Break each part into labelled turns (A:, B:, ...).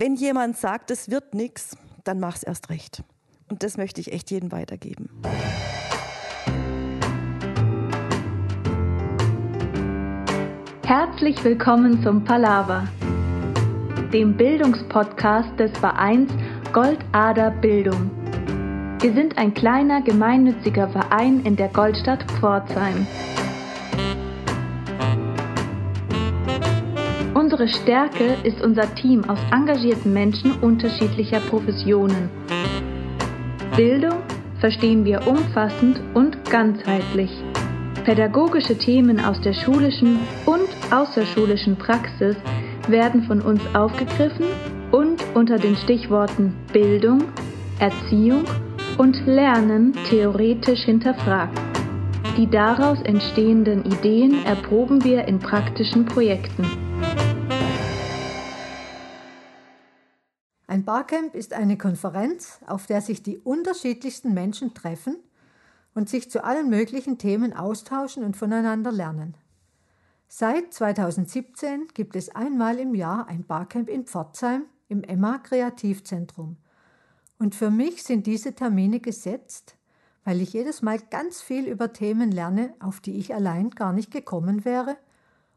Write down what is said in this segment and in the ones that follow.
A: Wenn jemand sagt, es wird nichts, dann mach's erst recht. Und das möchte ich echt jedem weitergeben.
B: Herzlich willkommen zum Palaver, dem Bildungspodcast des Vereins Goldader Bildung. Wir sind ein kleiner gemeinnütziger Verein in der Goldstadt Pforzheim. Unsere Stärke ist unser Team aus engagierten Menschen unterschiedlicher Professionen. Bildung verstehen wir umfassend und ganzheitlich. Pädagogische Themen aus der schulischen und außerschulischen Praxis werden von uns aufgegriffen und unter den Stichworten Bildung, Erziehung und Lernen theoretisch hinterfragt. Die daraus entstehenden Ideen erproben wir in praktischen Projekten.
C: Ein Barcamp ist eine Konferenz, auf der sich die unterschiedlichsten Menschen treffen und sich zu allen möglichen Themen austauschen und voneinander lernen. Seit 2017 gibt es einmal im Jahr ein Barcamp in Pforzheim im Emma Kreativzentrum. Und für mich sind diese Termine gesetzt, weil ich jedes Mal ganz viel über Themen lerne, auf die ich allein gar nicht gekommen wäre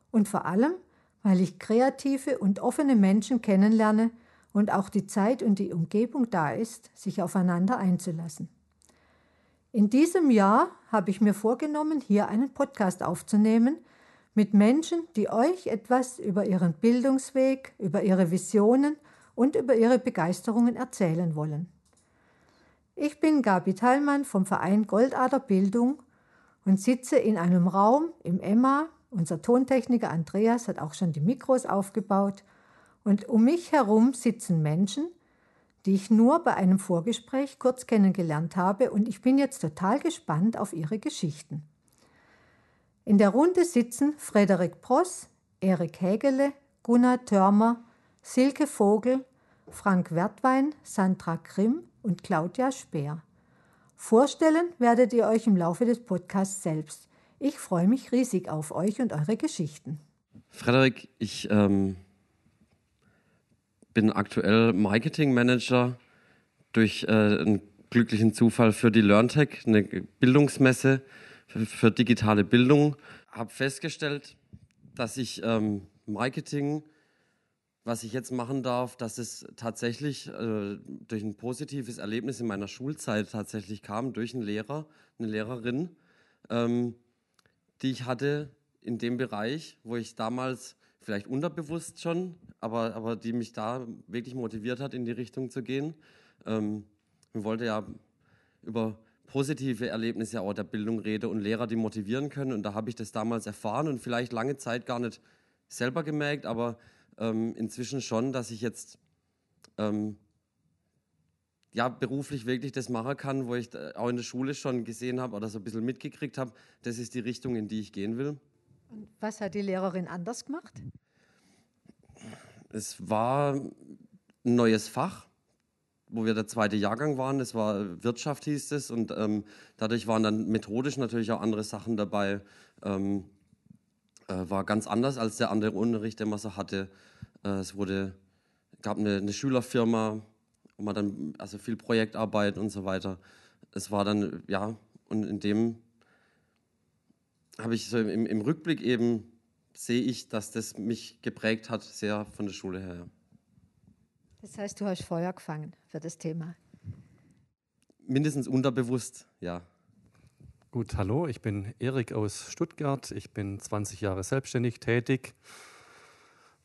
C: und vor allem, weil ich kreative und offene Menschen kennenlerne, und auch die Zeit und die Umgebung da ist, sich aufeinander einzulassen. In diesem Jahr habe ich mir vorgenommen, hier einen Podcast aufzunehmen mit Menschen, die euch etwas über ihren Bildungsweg, über ihre Visionen und über ihre Begeisterungen erzählen wollen. Ich bin Gabi Thallmann vom Verein Goldader Bildung und sitze in einem Raum im Emma. Unser Tontechniker Andreas hat auch schon die Mikros aufgebaut und um mich herum sitzen Menschen, die ich nur bei einem Vorgespräch kurz kennengelernt habe und ich bin jetzt total gespannt auf ihre Geschichten. In der Runde sitzen Frederik Pross, Erik Hägele, Gunnar Törmer, Silke Vogel, Frank Wertwein, Sandra Grimm und Claudia Speer. Vorstellen werdet ihr euch im Laufe des Podcasts selbst. Ich freue mich riesig auf euch und eure Geschichten.
D: Frederik, ich ähm, bin aktuell Marketing Manager durch äh, einen glücklichen Zufall für die LearnTech, eine Bildungsmesse für, für digitale Bildung. Habe festgestellt, dass ich ähm, Marketing, was ich jetzt machen darf, dass es tatsächlich äh, durch ein positives Erlebnis in meiner Schulzeit tatsächlich kam, durch einen Lehrer, eine Lehrerin, ähm, die ich hatte in dem Bereich, wo ich damals vielleicht unterbewusst schon, aber, aber die mich da wirklich motiviert hat, in die Richtung zu gehen. Ähm, ich wollte ja über positive Erlebnisse auch der Bildung reden und Lehrer, die motivieren können. Und da habe ich das damals erfahren und vielleicht lange Zeit gar nicht selber gemerkt, aber ähm, inzwischen schon, dass ich jetzt ähm, ja, beruflich wirklich das machen kann, wo ich auch in der Schule schon gesehen habe oder so ein bisschen mitgekriegt habe, das ist die Richtung, in die ich gehen will.
C: Und was hat die Lehrerin anders gemacht?
D: Es war ein neues Fach, wo wir der zweite Jahrgang waren. Es war Wirtschaft, hieß es. Und ähm, dadurch waren dann methodisch natürlich auch andere Sachen dabei. Ähm, äh, war ganz anders als der andere Unterricht, den man so hatte. Äh, es wurde, gab eine, eine Schülerfirma, wo man dann, also viel Projektarbeit und so weiter. Es war dann, ja, und in dem habe ich so im, im Rückblick eben sehe ich, dass das mich geprägt hat, sehr von der Schule her.
C: Das heißt, du hast Feuer gefangen für das Thema.
D: Mindestens unterbewusst, ja.
E: Gut, hallo, ich bin Erik aus Stuttgart. Ich bin 20 Jahre selbstständig tätig.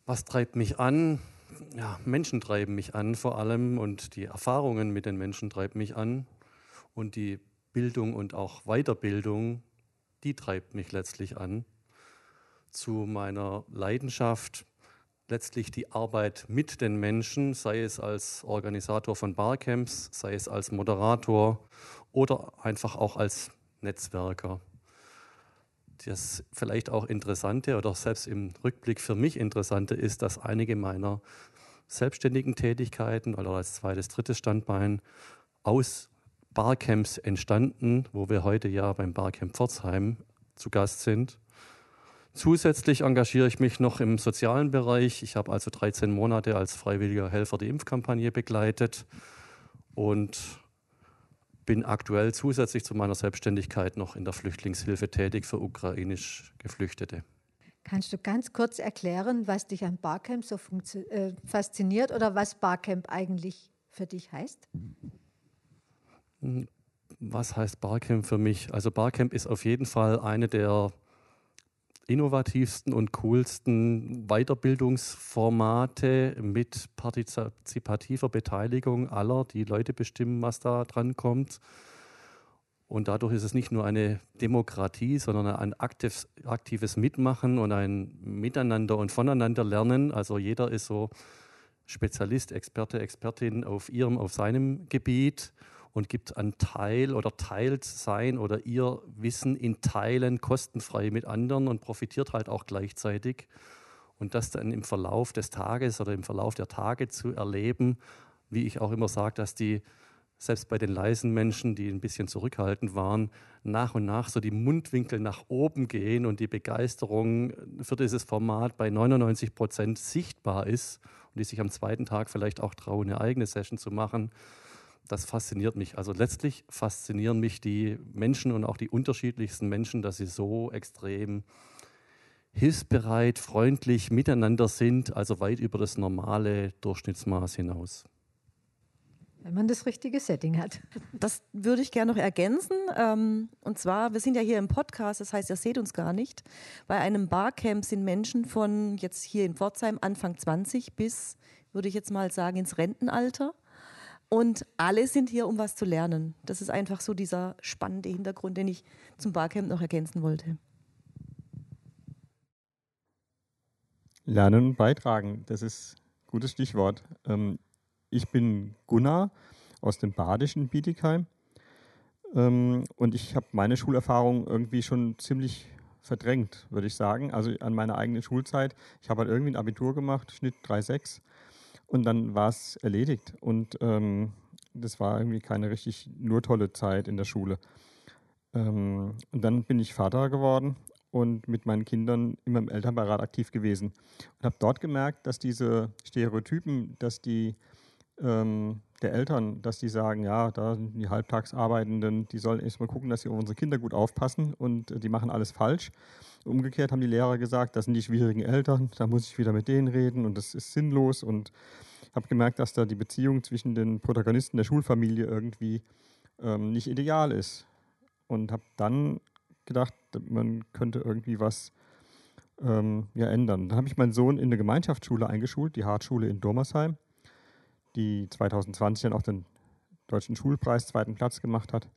E: Was treibt mich an? Ja, Menschen treiben mich an vor allem und die Erfahrungen mit den Menschen treiben mich an und die Bildung und auch Weiterbildung die treibt mich letztlich an zu meiner Leidenschaft, letztlich die Arbeit mit den Menschen, sei es als Organisator von Barcamps, sei es als Moderator oder einfach auch als Netzwerker. Das vielleicht auch Interessante oder selbst im Rückblick für mich Interessante ist, dass einige meiner selbstständigen Tätigkeiten oder als zweites, drittes Standbein aus Barcamps entstanden, wo wir heute ja beim Barcamp Pforzheim zu Gast sind. Zusätzlich engagiere ich mich noch im sozialen Bereich. Ich habe also 13 Monate als freiwilliger Helfer die Impfkampagne begleitet und bin aktuell zusätzlich zu meiner Selbstständigkeit noch in der Flüchtlingshilfe tätig für ukrainisch Geflüchtete.
C: Kannst du ganz kurz erklären, was dich an Barcamp so äh, fasziniert oder was Barcamp eigentlich für dich heißt?
E: Hm, was heißt Barcamp für mich? Also Barcamp ist auf jeden Fall eine der innovativsten und coolsten Weiterbildungsformate mit partizipativer Beteiligung aller, die Leute bestimmen, was da dran kommt. Und dadurch ist es nicht nur eine Demokratie, sondern ein aktives, aktives Mitmachen und ein Miteinander und voneinander lernen. Also jeder ist so Spezialist, Experte, Expertin auf ihrem, auf seinem Gebiet und gibt einen Teil oder teilt sein oder ihr Wissen in Teilen kostenfrei mit anderen und profitiert halt auch gleichzeitig. Und das dann im Verlauf des Tages oder im Verlauf der Tage zu erleben, wie ich auch immer sage, dass die selbst bei den leisen Menschen, die ein bisschen zurückhaltend waren, nach und nach so die Mundwinkel nach oben gehen und die Begeisterung für dieses Format bei 99 Prozent sichtbar ist und die sich am zweiten Tag vielleicht auch trauen, eine eigene Session zu machen das fasziniert mich. Also letztlich faszinieren mich die Menschen und auch die unterschiedlichsten Menschen, dass sie so extrem hilfsbereit, freundlich miteinander sind, also weit über das normale Durchschnittsmaß hinaus.
C: Wenn man das richtige Setting hat.
A: Das würde ich gerne noch ergänzen. Ähm, und zwar, wir sind ja hier im Podcast, das heißt, ihr seht uns gar nicht. Bei einem Barcamp sind Menschen von jetzt hier in Pforzheim Anfang 20 bis, würde ich jetzt mal sagen, ins Rentenalter. Und alle sind hier, um was zu lernen. Das ist einfach so dieser spannende Hintergrund, den ich zum Barcamp noch ergänzen wollte.
F: Lernen und beitragen, das ist ein gutes Stichwort. Ähm, ich bin Gunnar aus dem badischen Bietigheim ähm, und ich habe meine Schulerfahrung irgendwie schon ziemlich verdrängt, würde ich sagen. Also an meiner eigenen Schulzeit. Ich habe halt irgendwie ein Abitur gemacht, Schnitt 3,6 und dann war es erledigt. Und ähm, das war irgendwie keine richtig nur tolle Zeit in der Schule. Ähm, und dann bin ich Vater geworden und mit meinen Kindern immer im Elternbeirat aktiv gewesen. Und habe dort gemerkt, dass diese Stereotypen, dass die ähm, der Eltern, dass die sagen, ja, da sind die Halbtagsarbeitenden, die sollen erstmal gucken, dass sie auf unsere Kinder gut aufpassen und äh, die machen alles falsch. Umgekehrt haben die Lehrer gesagt, das sind die schwierigen Eltern, da muss ich wieder mit denen reden und das ist sinnlos und habe gemerkt, dass da die Beziehung zwischen den Protagonisten der Schulfamilie irgendwie ähm, nicht ideal ist und habe dann gedacht, man könnte irgendwie was ähm, ja, ändern. Dann habe ich meinen Sohn in eine Gemeinschaftsschule eingeschult, die Hartschule in Dormersheim, die 2020 dann auch den Deutschen Schulpreis zweiten Platz gemacht hat.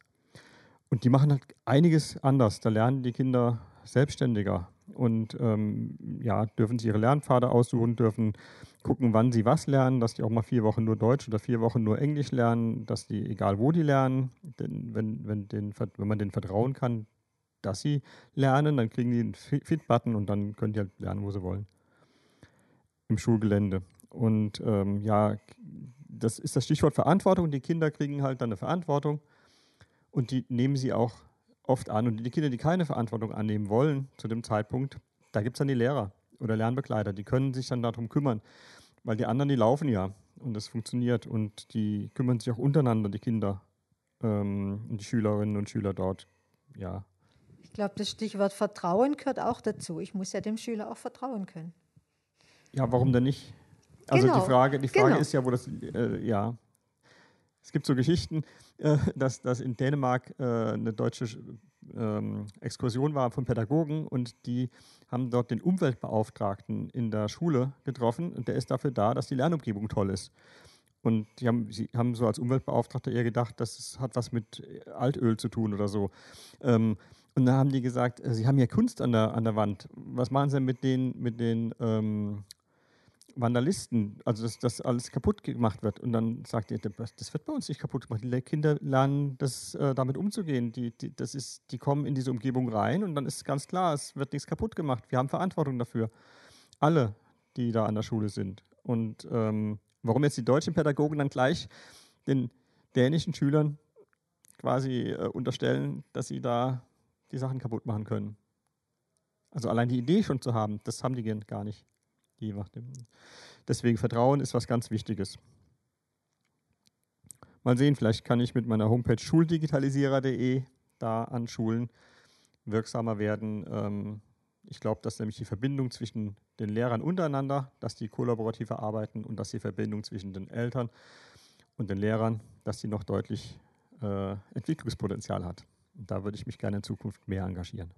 F: Und die machen halt einiges anders. Da lernen die Kinder selbstständiger und ähm, ja, dürfen sich ihre Lernpfade aussuchen, dürfen gucken, wann sie was lernen, dass die auch mal vier Wochen nur Deutsch oder vier Wochen nur Englisch lernen, dass die, egal wo die lernen, denn wenn, wenn, den, wenn man denen vertrauen kann, dass sie lernen, dann kriegen die einen Fit-Button und dann können die halt lernen, wo sie wollen. Im Schulgelände. Und ähm, ja, das ist das Stichwort Verantwortung. Die Kinder kriegen halt dann eine Verantwortung und die nehmen sie auch oft an. Und die Kinder, die keine Verantwortung annehmen wollen zu dem Zeitpunkt, da gibt es dann die Lehrer oder Lernbegleiter, die können sich dann darum kümmern, weil die anderen, die laufen ja und das funktioniert und die kümmern sich auch untereinander, die Kinder ähm, und die Schülerinnen und Schüler dort. Ja.
C: Ich glaube, das Stichwort Vertrauen gehört auch dazu. Ich muss ja dem Schüler auch vertrauen können.
F: Ja, warum denn nicht? Also genau. die Frage, die Frage genau. ist ja, wo das, äh, ja, es gibt so Geschichten, äh, dass, dass in Dänemark äh, eine deutsche ähm, Exkursion war von Pädagogen und die haben dort den Umweltbeauftragten in der Schule getroffen und der ist dafür da, dass die Lernumgebung toll ist. Und die haben, sie haben so als Umweltbeauftragter eher gedacht, das hat was mit Altöl zu tun oder so. Ähm, und dann haben die gesagt, äh, sie haben ja Kunst an der, an der Wand. Was machen sie denn mit den, mit den ähm, Vandalisten, also dass das alles kaputt gemacht wird. Und dann sagt ihr, das wird bei uns nicht kaputt gemacht. Die Kinder lernen, das, äh, damit umzugehen. Die, die, das ist, die kommen in diese Umgebung rein und dann ist ganz klar, es wird nichts kaputt gemacht. Wir haben Verantwortung dafür. Alle, die da an der Schule sind. Und ähm, warum jetzt die deutschen Pädagogen dann gleich den dänischen Schülern quasi äh, unterstellen, dass sie da die Sachen kaputt machen können. Also allein die Idee schon zu haben, das haben die gar nicht. Deswegen Vertrauen ist was ganz Wichtiges. Mal sehen, vielleicht kann ich mit meiner Homepage schuldigitalisierer.de da an Schulen wirksamer werden. Ähm, ich glaube, dass nämlich die Verbindung zwischen den Lehrern untereinander, dass die kollaborativer arbeiten und dass die Verbindung zwischen den Eltern und den Lehrern, dass die noch deutlich äh, Entwicklungspotenzial hat. Und da würde ich mich gerne in Zukunft mehr engagieren.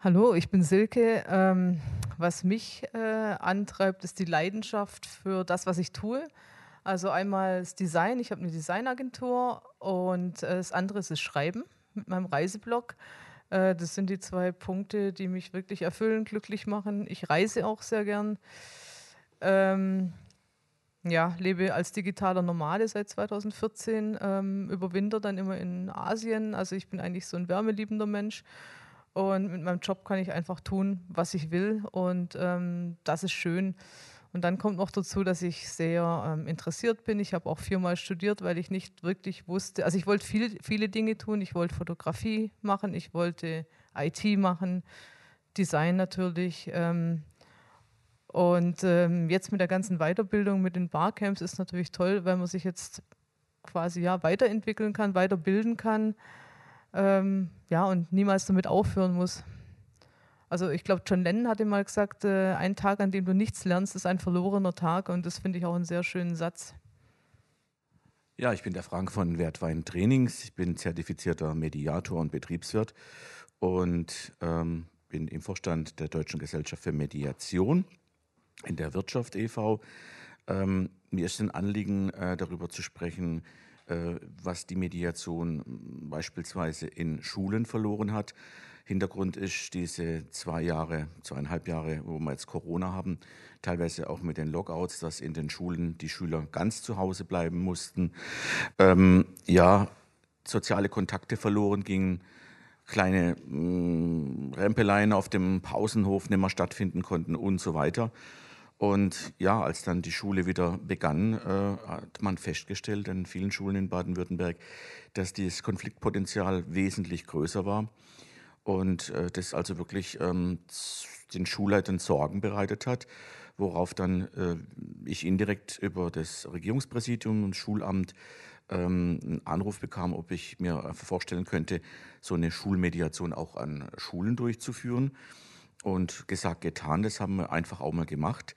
G: Hallo, ich bin Silke. Ähm, was mich äh, antreibt, ist die Leidenschaft für das, was ich tue. Also einmal das Design, ich habe eine Designagentur und äh, das andere ist das Schreiben mit meinem Reiseblog. Äh, das sind die zwei Punkte, die mich wirklich erfüllen, glücklich machen. Ich reise auch sehr gern. Ähm, ja, lebe als digitaler Nomade seit 2014, ähm, überwinter dann immer in Asien. Also ich bin eigentlich so ein wärmeliebender Mensch. Und mit meinem Job kann ich einfach tun, was ich will. Und ähm, das ist schön. Und dann kommt noch dazu, dass ich sehr ähm, interessiert bin. Ich habe auch viermal studiert, weil ich nicht wirklich wusste, also ich wollte viel, viele Dinge tun. Ich wollte Fotografie machen, ich wollte IT machen, Design natürlich. Ähm, und ähm, jetzt mit der ganzen Weiterbildung mit den Barcamps ist natürlich toll, weil man sich jetzt quasi ja weiterentwickeln kann, weiterbilden kann. Ähm, ja, und niemals damit aufhören muss. Also ich glaube, John Lennon hatte mal gesagt, äh, ein Tag, an dem du nichts lernst, ist ein verlorener Tag und das finde ich auch einen sehr schönen Satz.
H: Ja, ich bin der Frank von Wertwein Trainings. Ich bin zertifizierter Mediator und Betriebswirt und ähm, bin im Vorstand der Deutschen Gesellschaft für Mediation in der Wirtschaft e.V. Ähm, mir ist ein Anliegen, äh, darüber zu sprechen, was die Mediation beispielsweise in Schulen verloren hat. Hintergrund ist diese zwei Jahre, zweieinhalb Jahre, wo wir jetzt Corona haben, teilweise auch mit den Lockouts, dass in den Schulen die Schüler ganz zu Hause bleiben mussten. Ähm, ja, soziale Kontakte verloren gingen, kleine mh, mm, Rempeleien auf dem Pausenhof nicht mehr stattfinden konnten und so weiter. Und ja, als dann die Schule wieder begann, äh, hat man festgestellt in vielen Schulen in Baden-Württemberg, dass dieses Konfliktpotenzial wesentlich größer war und äh, das also wirklich ähm, den Schulleitern Sorgen bereitet hat, worauf dann äh, ich indirekt über das Regierungspräsidium und Schulamt ähm, einen Anruf bekam, ob ich mir vorstellen könnte, so eine Schulmediation auch an Schulen durchzuführen. Und gesagt, getan, das haben wir einfach auch mal gemacht.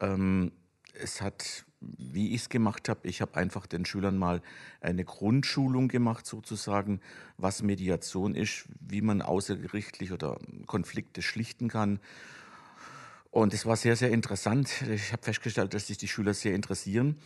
H: Ähm, es hat wie ich es gemacht habe, ich habe einfach den Schülern mal eine Grundschulung gemacht, sozusagen, was Mediation ist, wie man außergerichtlich oder Konflikte schlichten kann. Und es war sehr, sehr interessant. Ich habe festgestellt, dass sich die Schüler sehr interessieren.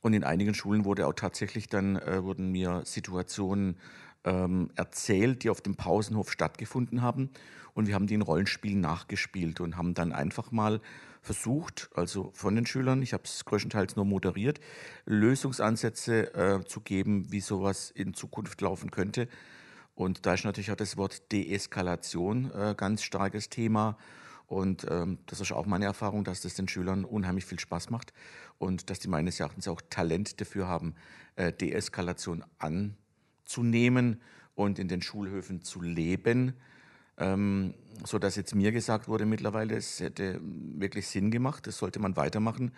H: Und in einigen Schulen wurde auch tatsächlich dann, äh, wurden mir Situationen ähm, erzählt, die auf dem Pausenhof stattgefunden haben. Und wir haben die in Rollenspielen nachgespielt und haben dann einfach mal versucht, also von den Schülern, ich habe es größtenteils nur moderiert, Lösungsansätze äh, zu geben, wie sowas in Zukunft laufen könnte. Und da ist natürlich auch das Wort Deeskalation äh, ganz starkes Thema. Und ähm, das ist auch meine Erfahrung, dass das den Schülern unheimlich viel Spaß macht und dass die meines Erachtens auch Talent dafür haben, äh, Deeskalation anzunehmen und in den Schulhöfen zu leben ähm, so dass jetzt mir gesagt wurde mittlerweile, es hätte wirklich Sinn gemacht, das sollte man weitermachen.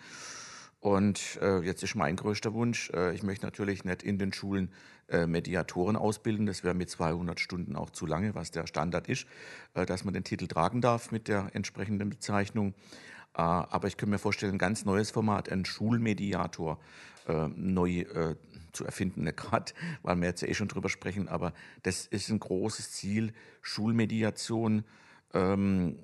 H: Und äh, jetzt ist mein größter Wunsch, äh, ich möchte natürlich nicht in den Schulen äh, Mediatoren ausbilden, das wäre mit 200 Stunden auch zu lange, was der Standard ist, äh, dass man den Titel tragen darf mit der entsprechenden Bezeichnung. Äh, aber ich könnte mir vorstellen, ein ganz neues Format, ein Schulmediator äh, neu zu erfinden, nicht gerade, weil wir jetzt eh schon drüber sprechen, aber das ist ein großes Ziel, Schulmediation ähm,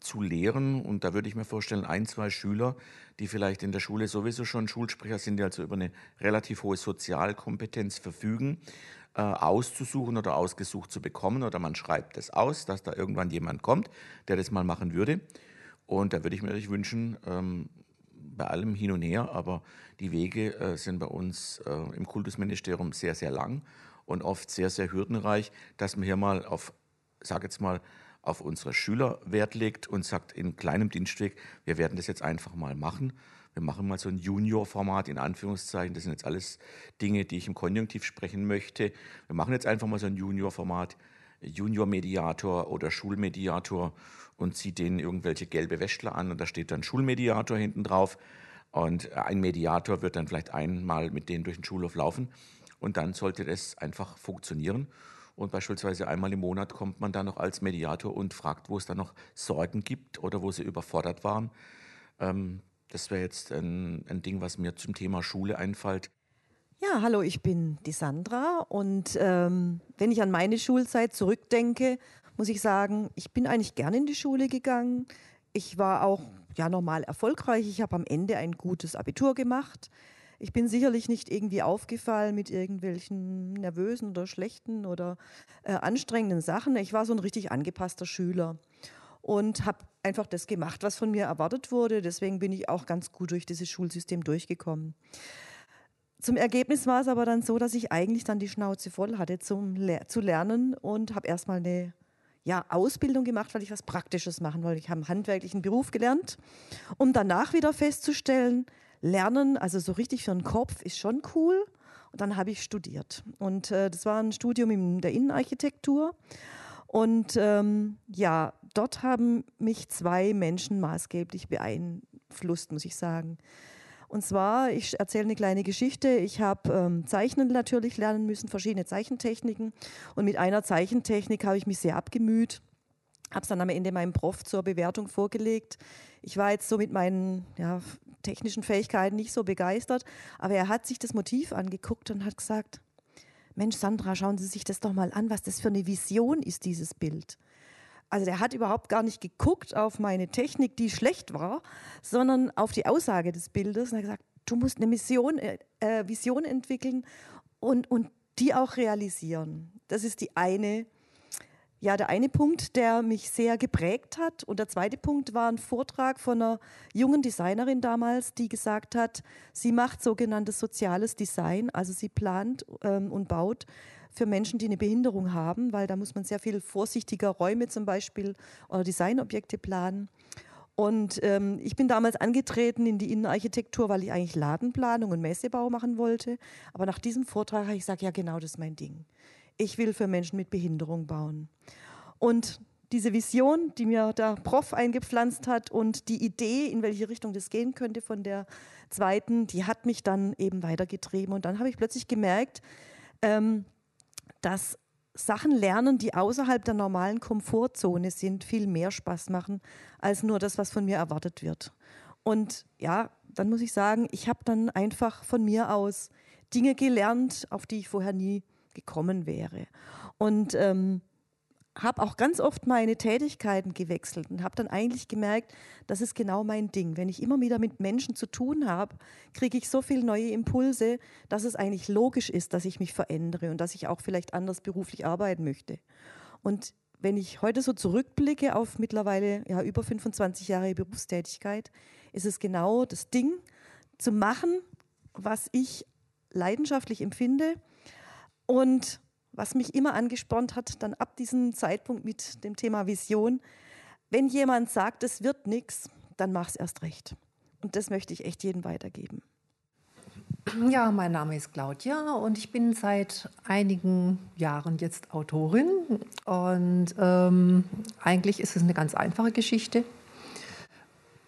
H: zu lehren. Und da würde ich mir vorstellen, ein, zwei Schüler, die vielleicht in der Schule sowieso schon Schulsprecher sind, die also über eine relativ hohe Sozialkompetenz verfügen, äh, auszusuchen oder ausgesucht zu bekommen. Oder man schreibt es aus, dass da irgendwann jemand kommt, der das mal machen würde. Und da würde ich mir natürlich wünschen, ähm, bei allem hin und her, aber die Wege äh, sind bei uns äh, im Kultusministerium sehr, sehr lang und oft sehr, sehr hürdenreich, dass man hier mal auf, sag jetzt mal, auf unsere Schüler Wert legt und sagt in kleinem Dienstweg, wir werden das jetzt einfach mal machen. Wir machen mal so ein Junior-Format in Anführungszeichen. Das sind jetzt alles Dinge, die ich im Konjunktiv sprechen möchte. Wir machen jetzt einfach mal so ein Junior-Format Junior-Mediator oder Schulmediator und zieht denen irgendwelche gelbe Wäschler an und da steht dann Schulmediator hinten drauf. Und ein Mediator wird dann vielleicht einmal mit denen durch den Schulhof laufen und dann sollte das einfach funktionieren. Und beispielsweise einmal im Monat kommt man dann noch als Mediator und fragt, wo es da noch Sorgen gibt oder wo sie überfordert waren. Ähm, das wäre jetzt ein, ein Ding, was mir zum Thema Schule einfällt.
A: Ja, hallo, ich bin die Sandra und ähm, wenn ich an meine Schulzeit zurückdenke, muss ich sagen, ich bin eigentlich gern in die Schule gegangen. Ich war auch ja normal erfolgreich. Ich habe am Ende ein gutes Abitur gemacht. Ich bin sicherlich nicht irgendwie aufgefallen mit irgendwelchen nervösen oder schlechten oder äh, anstrengenden Sachen. Ich war so ein richtig angepasster Schüler und habe einfach das gemacht, was von mir erwartet wurde. Deswegen bin ich auch ganz gut durch dieses Schulsystem durchgekommen. Zum Ergebnis war es aber dann so, dass ich eigentlich dann die Schnauze voll hatte zum Le zu lernen und habe erstmal eine ja, Ausbildung gemacht, weil ich was Praktisches machen wollte. Ich habe einen handwerklichen Beruf gelernt, um danach wieder festzustellen, Lernen, also so richtig für den Kopf, ist schon cool. Und dann habe ich studiert. Und äh, das war ein Studium in der Innenarchitektur. Und ähm, ja, dort haben mich zwei Menschen maßgeblich beeinflusst, muss ich sagen. Und zwar, ich erzähle eine kleine Geschichte. Ich habe ähm, Zeichnen natürlich lernen müssen, verschiedene Zeichentechniken. Und mit einer Zeichentechnik habe ich mich sehr abgemüht habe es dann am Ende meinem Prof zur Bewertung vorgelegt. Ich war jetzt so mit meinen ja, technischen Fähigkeiten nicht so begeistert, aber er hat sich das Motiv angeguckt und hat gesagt, Mensch, Sandra, schauen Sie sich das doch mal an, was das für eine Vision ist, dieses Bild. Also der hat überhaupt gar nicht geguckt auf meine Technik, die schlecht war, sondern auf die Aussage des Bildes. Und hat gesagt, du musst eine Mission, äh, äh Vision entwickeln und, und die auch realisieren. Das ist die eine ja, der eine Punkt, der mich sehr geprägt hat. Und der zweite Punkt war ein Vortrag von einer jungen Designerin damals, die gesagt hat, sie macht sogenanntes soziales Design, also sie plant ähm, und baut für Menschen, die eine Behinderung haben, weil da muss man sehr viel vorsichtiger Räume zum Beispiel oder Designobjekte planen. Und ähm, ich bin damals angetreten in die Innenarchitektur, weil ich eigentlich Ladenplanung und Messebau machen wollte. Aber nach diesem Vortrag habe ich gesagt, ja genau, das ist mein Ding ich will für Menschen mit Behinderung bauen. Und diese Vision, die mir der Prof eingepflanzt hat und die Idee, in welche Richtung das gehen könnte von der zweiten, die hat mich dann eben weitergetrieben. Und dann habe ich plötzlich gemerkt, ähm, dass Sachen lernen, die außerhalb der normalen Komfortzone sind, viel mehr Spaß machen als nur das, was von mir erwartet wird. Und ja, dann muss ich sagen, ich habe dann einfach von mir aus Dinge gelernt, auf die ich vorher nie gekommen wäre. Und ähm, habe auch ganz oft meine Tätigkeiten gewechselt und habe dann eigentlich gemerkt, das ist genau mein Ding. Wenn ich immer wieder mit Menschen zu tun habe, kriege ich so viele neue Impulse, dass es eigentlich logisch ist, dass ich mich verändere und dass ich auch vielleicht anders beruflich arbeiten möchte. Und wenn ich heute so zurückblicke auf mittlerweile ja, über 25 Jahre Berufstätigkeit, ist es genau das Ding zu machen, was ich leidenschaftlich empfinde und was mich immer angespornt hat, dann ab diesem Zeitpunkt mit dem Thema Vision, wenn jemand sagt, es wird nichts, dann mach es erst recht. Und das möchte ich echt jedem weitergeben.
I: Ja, mein Name ist Claudia und ich bin seit einigen Jahren jetzt Autorin. Und ähm, eigentlich ist es eine ganz einfache Geschichte.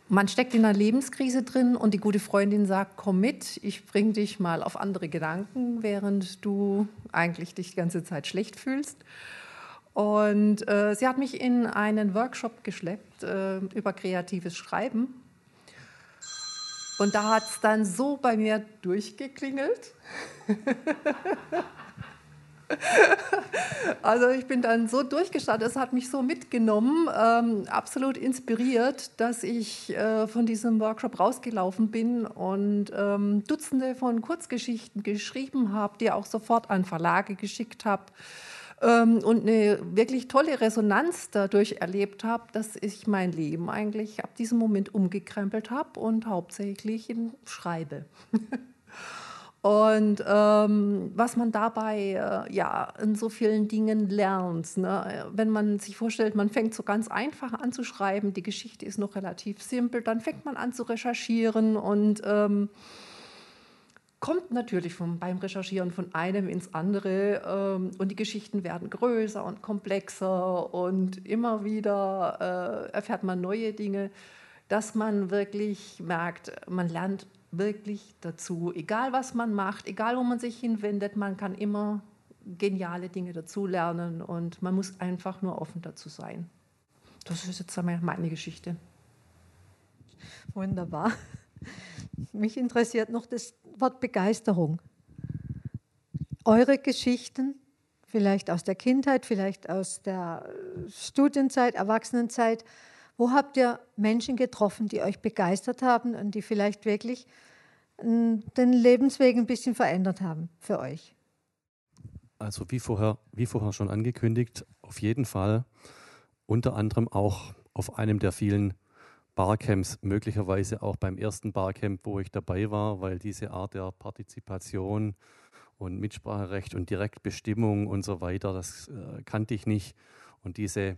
I: Man steckt in einer Lebenskrise drin und die gute Freundin sagt, komm mit, ich bringe dich mal auf andere Gedanken, während du eigentlich dich die ganze Zeit schlecht fühlst. Und äh, sie hat mich in einen Workshop geschleppt äh, über kreatives Schreiben. Und da hat es dann so bei mir durchgeklingelt. Also ich bin dann so durchgestartet, es hat mich so mitgenommen, ähm, absolut inspiriert, dass ich äh, von diesem Workshop rausgelaufen bin und ähm, Dutzende von Kurzgeschichten geschrieben habe, die auch sofort an Verlage geschickt habe ähm, und eine wirklich tolle Resonanz dadurch erlebt habe, dass ich mein Leben eigentlich ab diesem Moment umgekrempelt habe und hauptsächlich schreibe. Und ähm, was man dabei äh, ja in so vielen Dingen lernt, ne? wenn man sich vorstellt, man fängt so ganz einfach an zu schreiben, die Geschichte ist noch relativ simpel, dann fängt man an zu recherchieren und ähm, kommt natürlich vom, beim Recherchieren von einem ins andere ähm, und die Geschichten werden größer und komplexer und immer wieder äh, erfährt man neue Dinge, dass man wirklich merkt, man lernt wirklich dazu. Egal was man macht, egal wo man sich hinwendet, man kann immer geniale Dinge dazulernen und man muss einfach nur offen dazu sein. Das ist jetzt meine Geschichte.
C: Wunderbar. Mich interessiert noch das Wort Begeisterung. Eure Geschichten, vielleicht aus der Kindheit, vielleicht aus der Studienzeit, Erwachsenenzeit, wo habt ihr Menschen getroffen, die euch begeistert haben und die vielleicht wirklich den Lebensweg ein bisschen verändert haben für euch?
E: Also wie vorher, wie vorher schon angekündigt, auf jeden Fall unter anderem auch auf einem der vielen Barcamps, möglicherweise auch beim ersten Barcamp, wo ich dabei war, weil diese Art der Partizipation und Mitspracherecht und Direktbestimmung und so weiter, das äh, kannte ich nicht. Und diese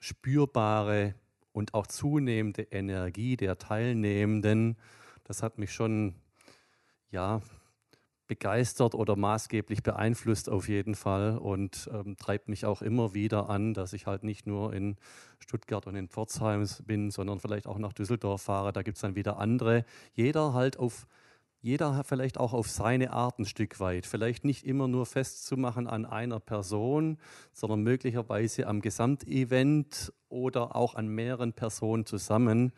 E: spürbare und auch zunehmende Energie der Teilnehmenden, das hat mich schon ja, begeistert oder maßgeblich beeinflusst auf jeden Fall und ähm, treibt mich auch immer wieder an, dass ich halt nicht nur in Stuttgart und in Pforzheim bin, sondern vielleicht auch nach Düsseldorf fahre. Da gibt es dann wieder andere. Jeder halt auf, jeder vielleicht auch auf seine Art ein Stück weit. Vielleicht nicht immer nur festzumachen an einer Person, sondern möglicherweise am Gesamtevent oder auch an mehreren Personen zusammen,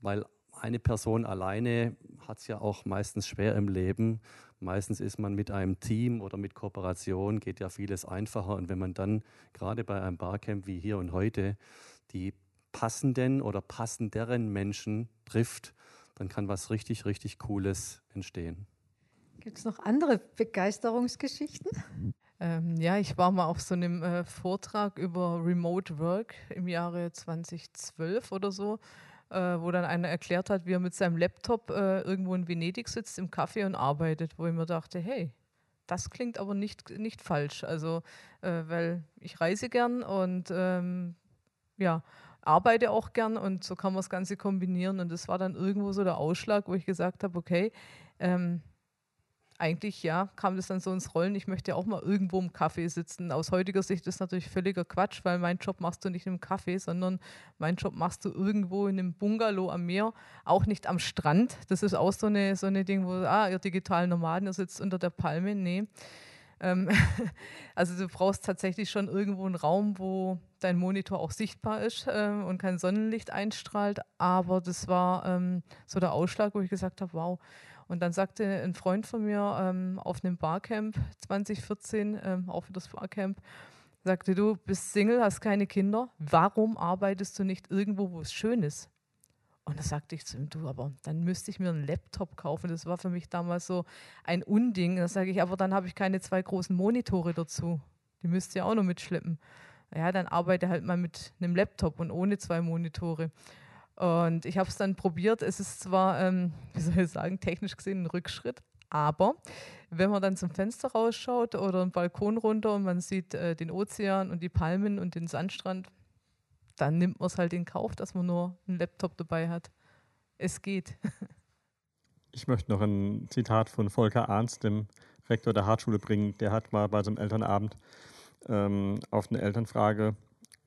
E: weil eine Person alleine hat es ja auch meistens schwer im Leben Meistens ist man mit einem Team oder mit Kooperation, geht ja vieles einfacher. Und wenn man dann gerade bei einem Barcamp wie hier und heute die passenden oder passenderen Menschen trifft, dann kann was richtig, richtig Cooles entstehen.
C: Gibt es noch andere Begeisterungsgeschichten?
G: Ähm, ja, ich war mal auf so einem äh, Vortrag über Remote Work im Jahre 2012 oder so äh, wo dann einer erklärt hat, wie er mit seinem Laptop äh, irgendwo in Venedig sitzt im Café und arbeitet, wo ich mir dachte, hey, das klingt aber nicht, nicht falsch. Also, äh, weil ich reise gern und ähm, ja, arbeite auch gern und so kann man das Ganze kombinieren. Und das war dann irgendwo so der Ausschlag, wo ich gesagt habe, okay, ähm, eigentlich ja, kam das dann so ins Rollen, ich möchte ja auch mal irgendwo im Café sitzen. Aus heutiger Sicht ist natürlich völliger Quatsch, weil mein Job machst du nicht im Café, sondern mein Job machst du irgendwo in einem Bungalow am Meer, auch nicht am Strand. Das ist auch so eine, so eine Ding, wo, ah, ihr digitalen Nomaden, ihr sitzt unter der Palme. Nee. Ähm, also du brauchst tatsächlich schon irgendwo einen Raum, wo dein Monitor auch sichtbar ist äh, und kein Sonnenlicht einstrahlt. Aber das war ähm, so der Ausschlag, wo ich gesagt habe, wow, und dann sagte ein Freund von mir ähm, auf einem Barcamp 2014, ähm, auch für das Barcamp, sagte, du bist Single, hast keine Kinder, warum arbeitest du nicht irgendwo, wo es schön ist? Und da sagte ich zu ihm, du, aber dann müsste ich mir einen Laptop kaufen. Das war für mich damals so ein Unding. Da sage ich, aber dann habe ich keine zwei großen Monitore dazu. Die müsst ihr auch noch mitschleppen. Ja, dann arbeite halt mal mit einem Laptop und ohne zwei Monitore. Und ich habe es dann probiert. Es ist zwar, ähm, wie soll ich sagen, technisch gesehen ein Rückschritt, aber wenn man dann zum Fenster rausschaut oder einen Balkon runter und man sieht äh, den Ozean und die Palmen und den Sandstrand, dann nimmt man es halt in Kauf, dass man nur einen Laptop dabei hat. Es geht.
F: Ich möchte noch ein Zitat von Volker Arnst, dem Rektor der Hartschule, bringen. Der hat mal bei so einem Elternabend ähm, auf eine Elternfrage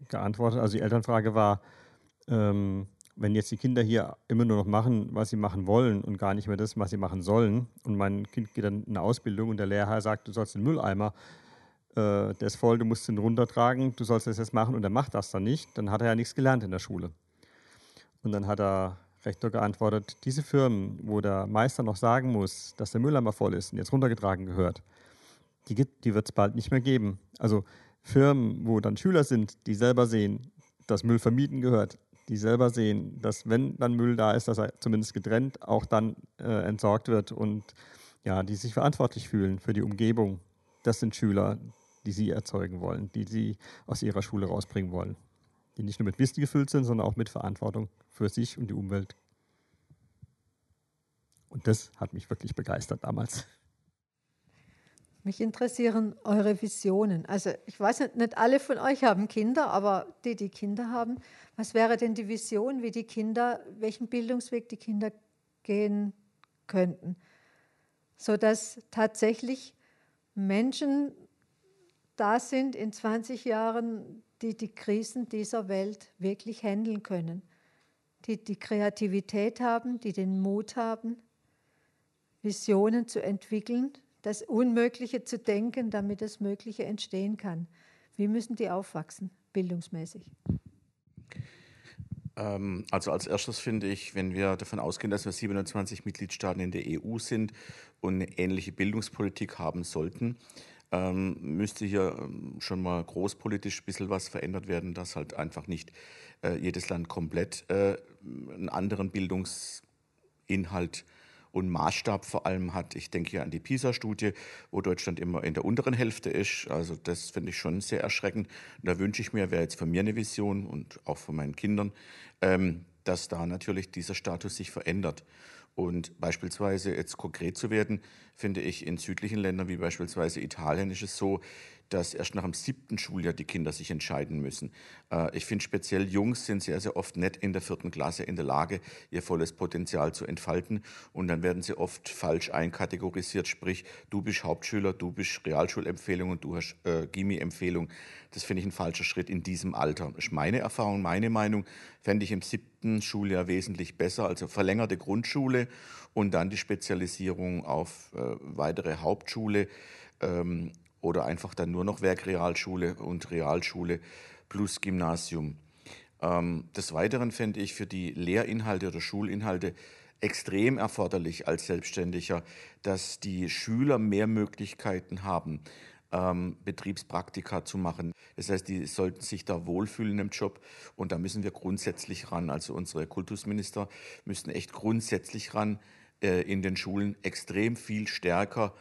F: geantwortet. Also die Elternfrage war, ähm, wenn jetzt die Kinder hier immer nur noch machen, was sie machen wollen und gar nicht mehr das, was sie machen sollen, und mein Kind geht dann in eine Ausbildung und der Lehrer sagt, du sollst den Mülleimer, äh, der ist voll, du musst ihn runtertragen, du sollst das jetzt machen und er macht das dann nicht, dann hat er ja nichts gelernt in der Schule. Und dann hat der Rektor geantwortet, diese Firmen, wo der Meister noch sagen muss, dass der Mülleimer voll ist und jetzt runtergetragen gehört, die, die wird es bald nicht mehr geben. Also Firmen, wo dann Schüler sind, die selber sehen, dass Müll vermieden gehört, die selber sehen, dass wenn dann Müll da ist, dass er zumindest getrennt auch dann äh, entsorgt wird und ja, die sich verantwortlich fühlen für die Umgebung. Das sind Schüler, die sie erzeugen wollen, die sie aus ihrer Schule rausbringen wollen. Die nicht nur mit Wissen gefüllt sind, sondern auch mit Verantwortung für sich und die Umwelt. Und das hat mich wirklich begeistert damals.
C: Mich interessieren eure Visionen. Also ich weiß nicht, nicht alle von euch haben Kinder, aber die, die Kinder haben, was wäre denn die Vision, wie die Kinder, welchen Bildungsweg die Kinder gehen könnten? sodass tatsächlich Menschen da sind in 20 Jahren, die die Krisen dieser Welt wirklich handeln können, die die Kreativität haben, die den Mut haben, Visionen zu entwickeln, das Unmögliche zu denken, damit das Mögliche entstehen kann. Wie müssen die aufwachsen, bildungsmäßig?
H: Ähm, also als erstes finde ich, wenn wir davon ausgehen, dass wir 27 Mitgliedstaaten in der EU sind und eine ähnliche Bildungspolitik haben sollten, ähm, müsste hier ähm, schon mal großpolitisch ein bisschen was verändert werden, dass halt einfach nicht äh, jedes Land komplett äh, einen anderen Bildungsinhalt und Maßstab vor allem hat. Ich denke hier an die PISA-Studie, wo Deutschland immer in der unteren Hälfte ist. Also das finde ich schon sehr erschreckend. Und da wünsche ich mir, wäre jetzt von mir eine Vision und auch von meinen Kindern, ähm, dass da natürlich dieser Status sich verändert. Und beispielsweise jetzt konkret zu werden, finde ich in südlichen Ländern wie beispielsweise Italien ist es so, dass erst nach dem siebten Schuljahr die Kinder sich entscheiden müssen. Äh, ich finde speziell Jungs sind sehr, sehr oft nicht in der vierten Klasse in der Lage, ihr volles Potenzial zu entfalten. Und dann werden sie oft falsch einkategorisiert, sprich, du bist Hauptschüler, du bist Realschulempfehlung und du hast äh, Gimmi-Empfehlung. Das finde ich ein falscher Schritt in diesem Alter. Das ist meine Erfahrung, meine Meinung. Fände ich im siebten Schuljahr wesentlich besser. Also verlängerte Grundschule und dann die Spezialisierung auf äh, weitere Hauptschule. Ähm, oder einfach dann nur noch Werkrealschule und Realschule plus Gymnasium. Ähm, des Weiteren fände ich für die Lehrinhalte oder Schulinhalte extrem erforderlich als Selbstständiger, dass die Schüler mehr Möglichkeiten haben, ähm, Betriebspraktika zu machen. Das heißt, die sollten sich da wohlfühlen im Job und da müssen wir grundsätzlich ran. Also unsere Kultusminister müssten echt grundsätzlich ran äh, in den Schulen extrem viel stärker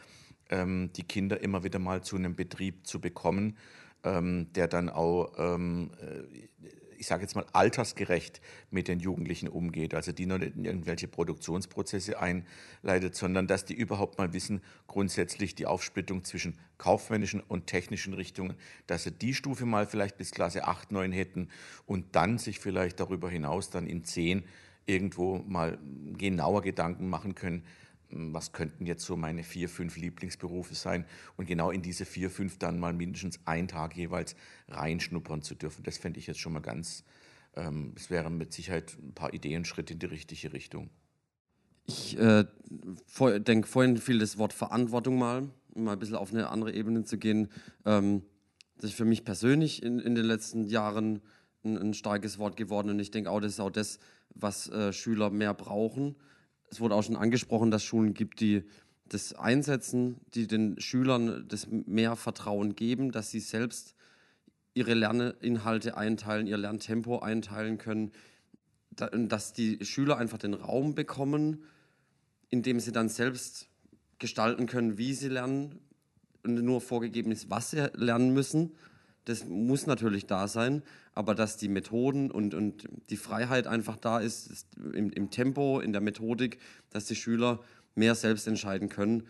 H: ähm, die Kinder immer wieder mal zu einem Betrieb zu bekommen, ähm, der dann auch, ähm, äh, ich sage jetzt mal, altersgerecht mit den Jugendlichen umgeht. Also die noch nicht in irgendwelche Produktionsprozesse einleitet, sondern dass die überhaupt mal wissen, grundsätzlich die Aufsplittung zwischen kaufmännischen und technischen Richtungen, dass sie die Stufe mal vielleicht bis Klasse 8, 9 hätten und dann sich vielleicht darüber hinaus dann in 10 irgendwo mal genauer Gedanken machen können, was könnten jetzt so meine vier, fünf Lieblingsberufe sein und genau in diese vier, fünf dann mal mindestens einen Tag jeweils reinschnuppern zu dürfen. Das fände ich jetzt schon mal ganz, ähm, es wären mit Sicherheit ein paar Ideen, Schritte in die richtige Richtung.
D: Ich äh, denke, vorhin fiel das Wort Verantwortung mal, um mal ein bisschen auf eine andere Ebene zu gehen. Ähm, das ist für mich persönlich in, in den letzten Jahren ein, ein starkes Wort geworden und ich denke auch, das ist auch das, was äh, Schüler mehr brauchen es wurde auch schon angesprochen, dass Schulen gibt, die das einsetzen, die den Schülern das mehr Vertrauen geben, dass sie selbst ihre Lerninhalte einteilen, ihr Lerntempo einteilen können, dass die Schüler einfach den Raum bekommen, in dem sie dann selbst gestalten können, wie sie lernen und nur vorgegeben ist, was sie lernen müssen. Das muss natürlich da sein, aber dass die Methoden und, und die Freiheit einfach da ist, ist im, im Tempo, in der Methodik, dass die Schüler mehr selbst entscheiden können.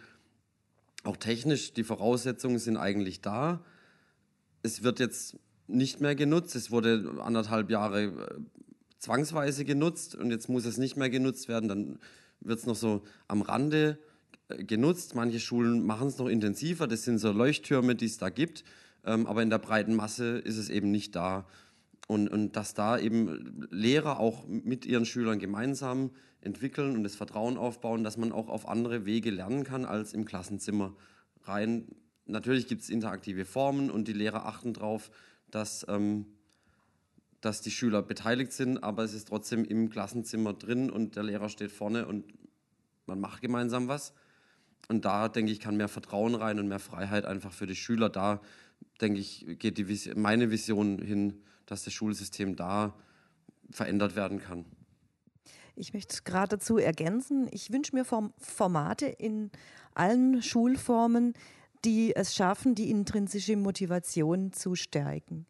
D: Auch technisch, die Voraussetzungen sind eigentlich da. Es wird jetzt nicht mehr genutzt. Es wurde anderthalb Jahre äh, zwangsweise genutzt und jetzt muss es nicht mehr genutzt werden. Dann wird es noch so am Rande äh, genutzt. Manche Schulen machen es noch intensiver. Das sind so Leuchttürme, die es da gibt. Ähm, aber in der breiten Masse ist es eben nicht da. Und, und dass da eben Lehrer auch mit ihren Schülern gemeinsam entwickeln und das Vertrauen aufbauen, dass man auch auf andere Wege lernen kann als im Klassenzimmer rein. Natürlich gibt es interaktive Formen und die Lehrer achten darauf, dass, ähm, dass die Schüler beteiligt sind, aber es ist trotzdem im Klassenzimmer drin und der Lehrer steht vorne und man macht gemeinsam was. Und da, denke ich, kann mehr Vertrauen rein und mehr Freiheit einfach für die Schüler. Da, denke ich, geht die Vision, meine Vision hin, dass das Schulsystem da verändert werden kann.
A: Ich möchte geradezu ergänzen, ich wünsche mir Formate in allen Schulformen, die es schaffen, die intrinsische Motivation zu stärken.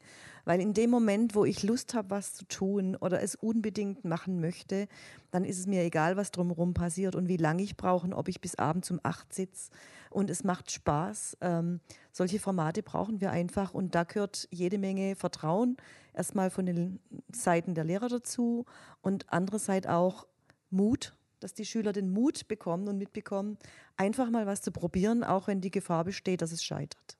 A: Weil in dem Moment, wo ich Lust habe, was zu tun oder es unbedingt machen möchte, dann ist es mir egal, was drumherum passiert und wie lange ich brauche ob ich bis abends um acht sitze. Und es macht Spaß. Ähm, solche Formate brauchen wir einfach und da gehört jede Menge Vertrauen erstmal von den Seiten der Lehrer dazu und andererseits auch Mut, dass die Schüler den Mut bekommen und mitbekommen, einfach mal was zu probieren, auch wenn die Gefahr besteht, dass es scheitert.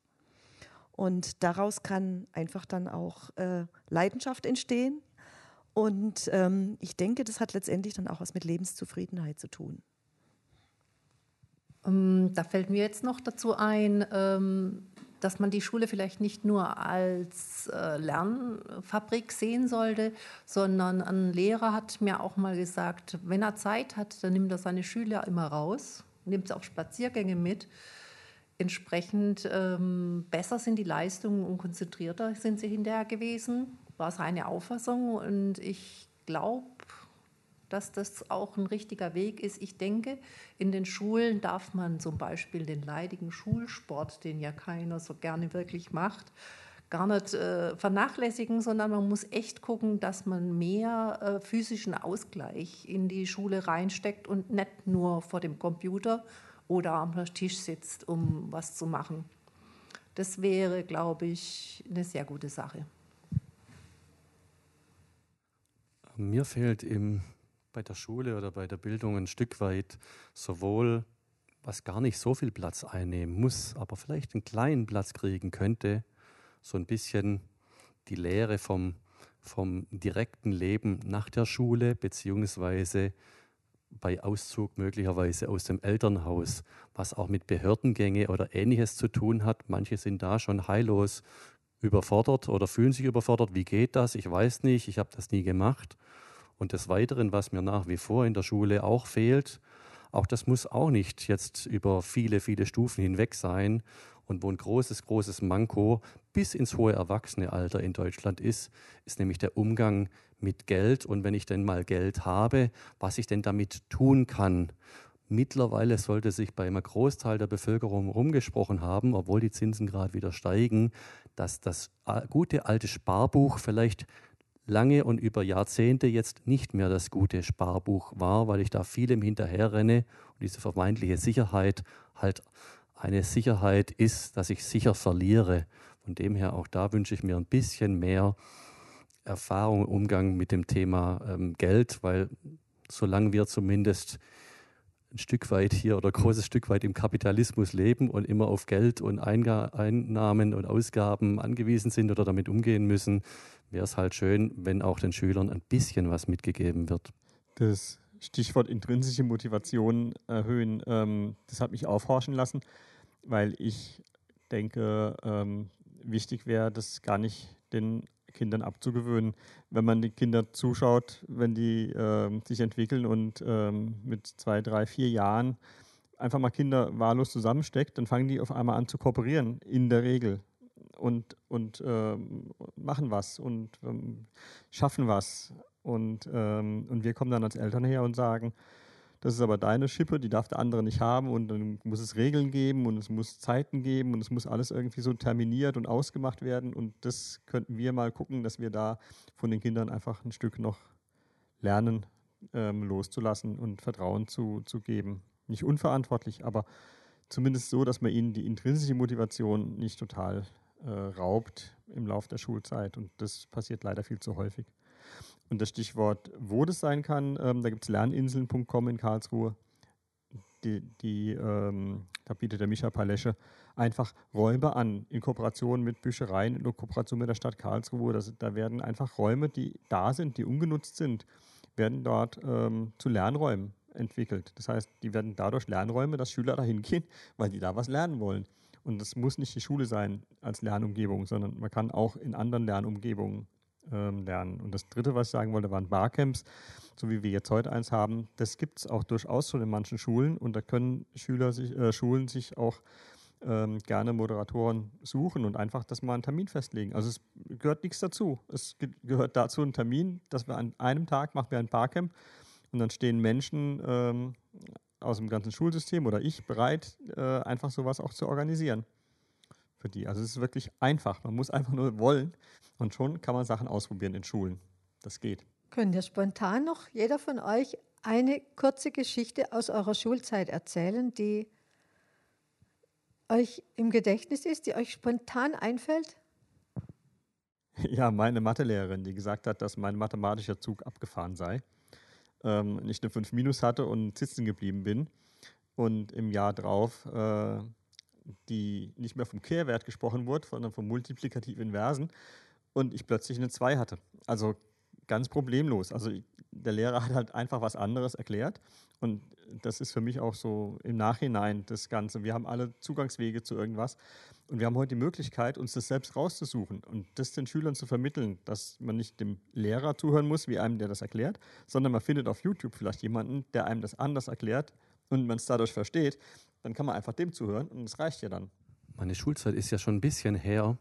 A: Und daraus kann einfach dann auch äh, Leidenschaft entstehen. Und ähm, ich denke, das hat letztendlich dann auch was mit Lebenszufriedenheit zu tun.
I: Ähm, da fällt mir jetzt noch dazu ein, ähm, dass man die Schule vielleicht nicht nur als äh, Lernfabrik sehen sollte, sondern ein Lehrer hat mir auch mal gesagt, wenn er Zeit hat, dann nimmt er seine Schüler immer raus, nimmt sie auf Spaziergänge mit. Entsprechend ähm, besser sind die Leistungen und konzentrierter sind sie hinterher gewesen, war seine Auffassung. Und ich glaube, dass das auch ein richtiger Weg ist. Ich denke, in den Schulen darf man zum Beispiel den leidigen Schulsport, den ja keiner so gerne wirklich macht, gar nicht äh, vernachlässigen, sondern man muss echt gucken, dass man mehr äh, physischen Ausgleich in die Schule reinsteckt und nicht nur vor dem Computer oder am Tisch sitzt, um was zu machen. Das wäre, glaube ich, eine sehr gute Sache.
E: Mir fehlt im bei der Schule oder bei der Bildung ein Stück weit sowohl, was gar nicht so viel Platz einnehmen muss, aber vielleicht einen kleinen Platz kriegen könnte, so ein bisschen die Lehre vom, vom direkten Leben nach der Schule, beziehungsweise bei Auszug möglicherweise aus dem Elternhaus, was auch mit Behördengänge oder ähnliches zu tun hat. Manche sind da schon heillos überfordert oder fühlen sich überfordert. Wie geht das? Ich weiß nicht, ich habe das nie gemacht. Und des Weiteren, was mir nach wie vor in der Schule auch fehlt, auch das muss auch nicht jetzt über viele, viele Stufen hinweg sein. Und wo ein großes, großes Manko bis ins hohe Erwachsenealter in Deutschland ist, ist nämlich der Umgang mit Geld. Und wenn ich denn mal Geld habe, was ich denn damit tun kann. Mittlerweile sollte sich bei einem Großteil der Bevölkerung rumgesprochen haben, obwohl die Zinsen gerade wieder steigen, dass das gute alte Sparbuch vielleicht lange und über Jahrzehnte jetzt nicht mehr das gute Sparbuch war, weil ich da vielem hinterherrenne und diese vermeintliche Sicherheit halt eine Sicherheit ist, dass ich sicher verliere. Von dem her auch da wünsche ich mir ein bisschen mehr Erfahrung, Umgang mit dem Thema ähm, Geld, weil solange wir zumindest ein Stück weit hier oder ein großes Stück weit im Kapitalismus leben und immer auf Geld und Einnahmen und Ausgaben angewiesen sind oder damit umgehen müssen, wäre es halt schön, wenn auch den Schülern ein bisschen was mitgegeben wird.
F: Das Stichwort intrinsische Motivation erhöhen, ähm, das hat mich aufhorchen lassen, weil ich denke, ähm, wichtig wäre, das gar nicht den Kindern abzugewöhnen. Wenn man den Kindern zuschaut, wenn die äh, sich entwickeln und ähm, mit zwei, drei, vier Jahren einfach mal Kinder wahllos zusammensteckt, dann fangen die auf einmal an zu kooperieren, in der Regel. Und, und äh, machen was und ähm, schaffen was. Und, ähm, und wir kommen dann als Eltern her und sagen, das ist aber deine Schippe, die darf der andere nicht haben und dann muss es Regeln geben und es muss Zeiten geben und es muss alles irgendwie so terminiert und ausgemacht werden und das könnten wir mal gucken, dass wir da von den Kindern einfach ein Stück noch lernen, ähm, loszulassen und Vertrauen zu, zu geben. Nicht unverantwortlich, aber zumindest so, dass man ihnen die intrinsische Motivation nicht total äh, raubt im Laufe der Schulzeit und das passiert leider viel zu häufig. Und das Stichwort, wo das sein kann, ähm, da gibt es lerninseln.com in Karlsruhe. Die, die, ähm, da bietet der Micha Palesche einfach Räume an, in Kooperation mit Büchereien, in Kooperation mit der Stadt Karlsruhe. Das, da werden einfach Räume, die da sind, die ungenutzt sind, werden dort ähm, zu Lernräumen entwickelt. Das heißt, die werden dadurch Lernräume, dass Schüler da hingehen, weil die da was lernen wollen. Und das muss nicht die Schule sein als Lernumgebung, sondern man kann auch in anderen Lernumgebungen ähm, lernen. Und das Dritte, was ich sagen wollte, waren Barcamps, so wie wir jetzt heute eins haben. Das gibt es auch durchaus schon in manchen Schulen und da können Schüler sich, äh, Schulen sich auch ähm, gerne Moderatoren suchen und einfach das mal einen Termin festlegen. Also es gehört nichts dazu. Es gehört dazu ein Termin, dass wir an einem Tag machen wir ein Barcamp und dann stehen Menschen ähm, aus dem ganzen Schulsystem oder ich bereit, äh, einfach sowas auch zu organisieren für die. Also es ist wirklich einfach. Man muss einfach nur wollen und schon kann man Sachen ausprobieren in Schulen. Das geht.
C: Könnt ihr spontan noch jeder von euch eine kurze Geschichte aus eurer Schulzeit erzählen, die euch im Gedächtnis ist, die euch spontan einfällt?
F: Ja, meine Mathelehrerin, die gesagt hat, dass mein mathematischer Zug abgefahren sei. ähm, ich eine 5 minus hatte und sitzen geblieben bin und im Jahr drauf äh, die nicht mehr vom Kehrwert gesprochen wurde, sondern vom multiplikativ Inversen und ich plötzlich eine 2 hatte. Also ganz problemlos. Also der Lehrer hat halt einfach was anderes erklärt und das ist für mich auch so im Nachhinein das Ganze. Wir haben alle Zugangswege zu irgendwas und wir haben heute die Möglichkeit, uns das selbst rauszusuchen und das den Schülern zu vermitteln, dass man nicht dem Lehrer zuhören muss, wie einem der das erklärt, sondern man findet auf YouTube vielleicht jemanden, der einem das anders erklärt und man es dadurch versteht, dann kann man einfach dem zuhören und es reicht ja dann.
E: Meine Schulzeit ist ja schon ein bisschen her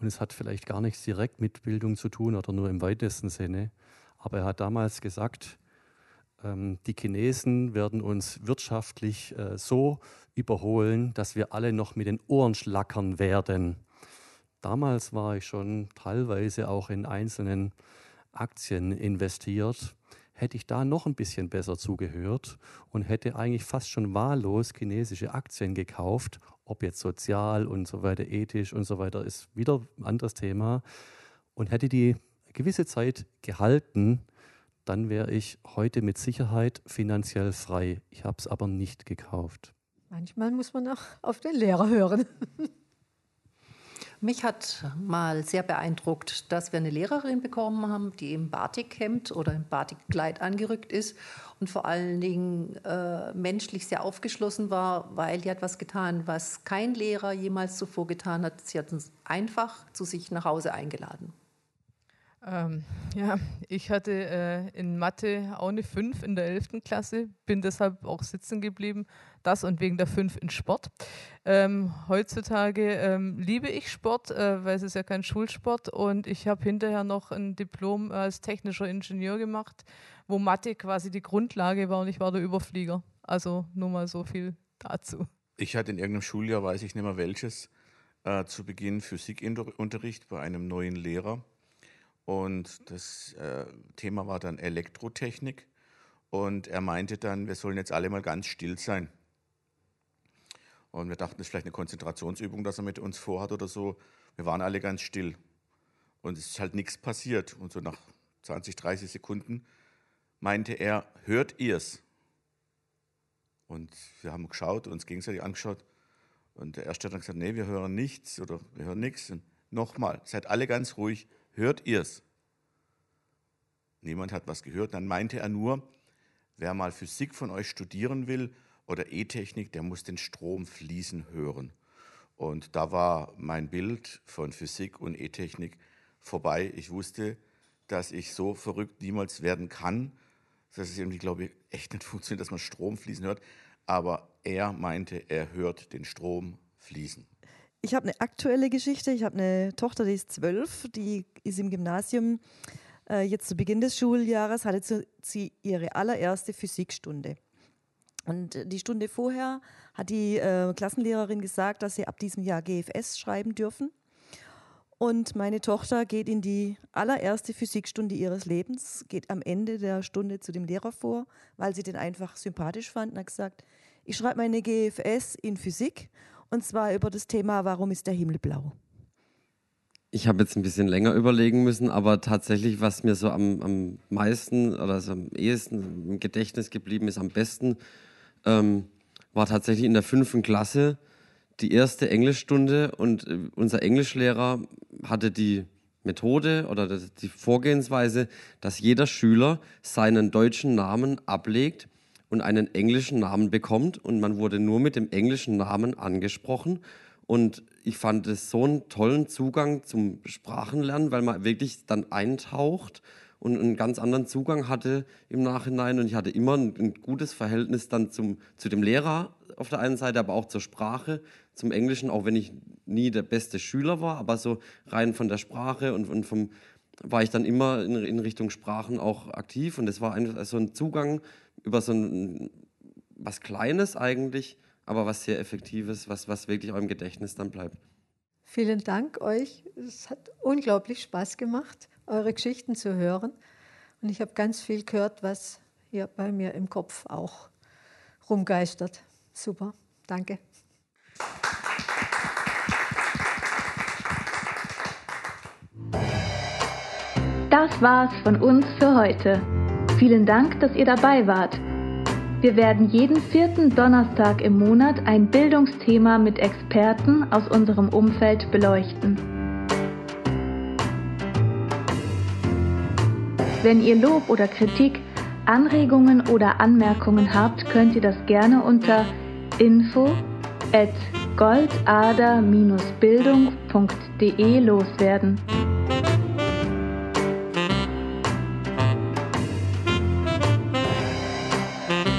E: und es hat vielleicht gar nichts direkt mit Bildung zu tun oder nur im weitesten Sinne. Aber er hat damals gesagt, ähm, die Chinesen werden uns wirtschaftlich äh, so überholen, dass wir alle noch mit den Ohren schlackern werden. Damals war ich schon teilweise auch in einzelnen Aktien investiert. Hätte ich da noch ein bisschen besser zugehört und hätte eigentlich fast schon wahllos chinesische Aktien gekauft, ob jetzt sozial und so weiter, ethisch und so weiter, ist wieder ein anderes Thema. Und hätte die gewisse Zeit gehalten, dann wäre ich heute mit Sicherheit finanziell frei. Ich habe es aber nicht gekauft.
C: Manchmal muss man auch auf den Lehrer hören.
I: Mich hat mal sehr beeindruckt, dass wir eine Lehrerin bekommen haben, die im Batikhemd oder im Batikkleid angerückt ist und vor allen Dingen äh, menschlich sehr aufgeschlossen war, weil die hat was getan, was kein Lehrer jemals zuvor getan hat. Sie hat uns einfach zu sich nach Hause eingeladen.
G: Ähm, ja, ich hatte äh, in Mathe auch eine 5 in der 11. Klasse, bin deshalb auch sitzen geblieben. Das und wegen der 5 in Sport. Ähm, heutzutage ähm, liebe ich Sport, äh, weil es ist ja kein Schulsport und ich habe hinterher noch ein Diplom als technischer Ingenieur gemacht, wo Mathe quasi die Grundlage war und ich war der Überflieger. Also nur mal so viel dazu.
H: Ich hatte in irgendeinem Schuljahr, weiß ich nicht mehr welches, äh, zu Beginn Physikunterricht bei einem neuen Lehrer. Und das äh, Thema war dann Elektrotechnik. Und er meinte dann, wir sollen jetzt alle mal ganz still sein. Und wir dachten, das ist vielleicht eine Konzentrationsübung, dass er mit uns vorhat oder so. Wir waren alle ganz still. Und es ist halt nichts passiert. Und so nach 20, 30 Sekunden meinte er, hört ihr's? Und wir haben geschaut, uns gegenseitig angeschaut. Und der Erste hat dann gesagt, nee, wir hören nichts oder wir hören nichts. Und nochmal, seid alle ganz ruhig, hört ihr's? Niemand hat was gehört. Dann meinte er nur, wer mal Physik von euch studieren will oder E-Technik, der muss den Strom fließen hören. Und da war mein Bild von Physik und E-Technik vorbei. Ich wusste, dass ich so verrückt niemals werden kann, dass es irgendwie, glaube ich, echt nicht funktioniert, dass man Strom fließen hört. Aber er meinte, er hört den Strom fließen.
A: Ich habe eine aktuelle Geschichte. Ich habe eine Tochter, die ist zwölf, die ist im Gymnasium. Äh, jetzt zu Beginn des Schuljahres hatte sie ihre allererste Physikstunde. Und die Stunde vorher hat die äh, Klassenlehrerin gesagt, dass sie ab diesem Jahr GFS schreiben dürfen. Und meine Tochter geht in die allererste Physikstunde ihres Lebens, geht am Ende der Stunde zu dem Lehrer vor, weil sie den einfach sympathisch fand und hat gesagt, ich schreibe meine GFS in Physik und zwar über das Thema, warum ist der Himmel blau?
D: Ich habe jetzt ein bisschen länger überlegen müssen, aber tatsächlich, was mir so am, am meisten oder so am ehesten im Gedächtnis geblieben ist, am besten, ähm, war tatsächlich in der fünften Klasse die erste Englischstunde und äh, unser Englischlehrer hatte die Methode oder die Vorgehensweise, dass jeder Schüler seinen deutschen Namen ablegt und einen englischen Namen bekommt und man wurde nur mit dem englischen Namen angesprochen. Und ich fand es so einen tollen Zugang zum Sprachenlernen, weil man wirklich dann eintaucht und einen ganz anderen Zugang hatte im Nachhinein. Und ich hatte immer ein, ein, gutes Verhältnis dann zum, zu dem Lehrer auf der einen Seite, aber auch zur Sprache, zum Englischen, auch wenn ich nie der beste Schüler war, aber so rein von der Sprache und, und vom war ich dann immer in, in Richtung Sprachen auch aktiv. Und es war ein, so ein Zugang, über so ein, was Kleines eigentlich, aber was sehr Effektives, was, was wirklich auch im Gedächtnis dann bleibt.
C: Vielen Dank euch. Es hat unglaublich Spaß gemacht, eure Geschichten zu hören. Und ich habe ganz viel gehört, was hier bei mir im Kopf auch rumgeistert. Super, danke.
B: Das war's von uns für heute. Vielen Dank, dass ihr dabei wart. Wir werden jeden vierten Donnerstag im Monat ein Bildungsthema mit Experten aus unserem Umfeld beleuchten. Wenn ihr Lob oder Kritik, Anregungen oder Anmerkungen habt, könnt ihr das gerne unter info at goldader-bildung.de loswerden.